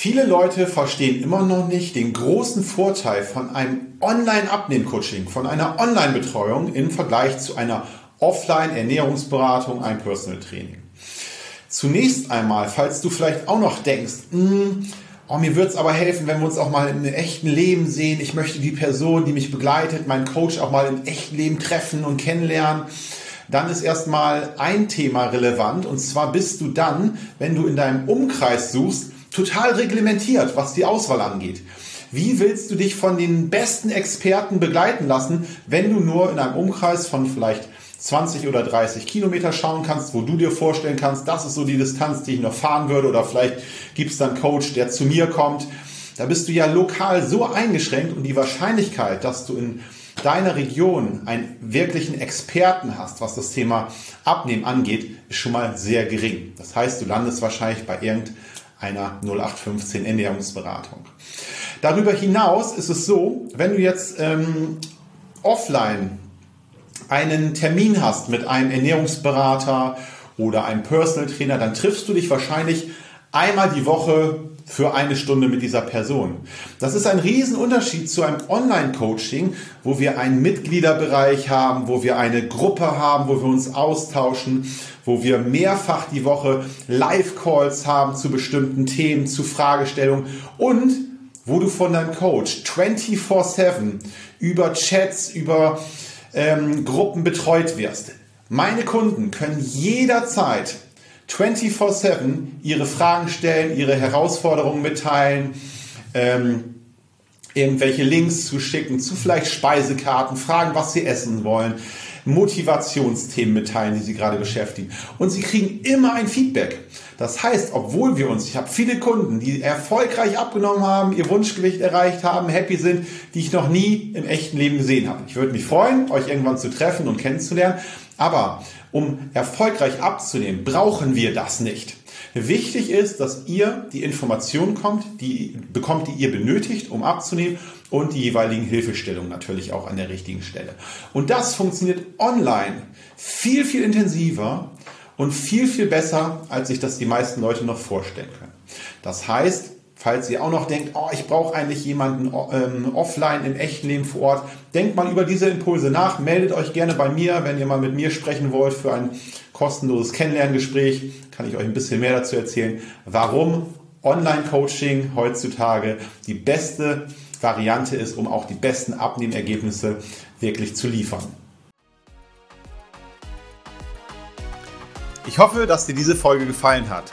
Viele Leute verstehen immer noch nicht den großen Vorteil von einem Online-Abnehm-Coaching, von einer Online-Betreuung im Vergleich zu einer Offline-Ernährungsberatung, einem Personal Training. Zunächst einmal, falls du vielleicht auch noch denkst, hm, oh, mir wird es aber helfen, wenn wir uns auch mal im echten Leben sehen. Ich möchte die Person, die mich begleitet, meinen Coach auch mal im echten Leben treffen und kennenlernen dann ist erstmal ein Thema relevant und zwar bist du dann, wenn du in deinem Umkreis suchst, total reglementiert, was die Auswahl angeht. Wie willst du dich von den besten Experten begleiten lassen, wenn du nur in einem Umkreis von vielleicht 20 oder 30 Kilometer schauen kannst, wo du dir vorstellen kannst, das ist so die Distanz, die ich noch fahren würde, oder vielleicht gibt es dann einen Coach, der zu mir kommt. Da bist du ja lokal so eingeschränkt und die Wahrscheinlichkeit, dass du in deiner Region einen wirklichen Experten hast, was das Thema Abnehmen angeht, ist schon mal sehr gering. Das heißt, du landest wahrscheinlich bei irgendeinem einer 0815 Ernährungsberatung. Darüber hinaus ist es so, wenn du jetzt ähm, offline einen Termin hast mit einem Ernährungsberater oder einem Personal Trainer, dann triffst du dich wahrscheinlich einmal die Woche für eine Stunde mit dieser Person. Das ist ein Riesenunterschied zu einem Online-Coaching, wo wir einen Mitgliederbereich haben, wo wir eine Gruppe haben, wo wir uns austauschen, wo wir mehrfach die Woche Live-Calls haben zu bestimmten Themen, zu Fragestellungen und wo du von deinem Coach 24/7 über Chats, über ähm, Gruppen betreut wirst. Meine Kunden können jederzeit 24-7 ihre Fragen stellen, ihre Herausforderungen mitteilen, ähm, irgendwelche Links zu schicken, zu vielleicht Speisekarten, fragen, was sie essen wollen, Motivationsthemen mitteilen, die sie gerade beschäftigen. Und sie kriegen immer ein Feedback. Das heißt, obwohl wir uns, ich habe viele Kunden, die erfolgreich abgenommen haben, ihr Wunschgewicht erreicht haben, happy sind, die ich noch nie im echten Leben gesehen habe. Ich würde mich freuen, euch irgendwann zu treffen und kennenzulernen. Aber um erfolgreich abzunehmen, brauchen wir das nicht. Wichtig ist, dass ihr die Informationen kommt, die bekommt, die ihr benötigt, um abzunehmen und die jeweiligen Hilfestellungen natürlich auch an der richtigen Stelle. Und das funktioniert online viel, viel intensiver und viel, viel besser, als sich das die meisten Leute noch vorstellen können. Das heißt, Falls ihr auch noch denkt, oh, ich brauche eigentlich jemanden ähm, offline im echten Leben vor Ort, denkt mal über diese Impulse nach, meldet euch gerne bei mir, wenn ihr mal mit mir sprechen wollt für ein kostenloses Kennenlerngespräch, kann ich euch ein bisschen mehr dazu erzählen, warum Online-Coaching heutzutage die beste Variante ist, um auch die besten Abnehmergebnisse wirklich zu liefern. Ich hoffe, dass dir diese Folge gefallen hat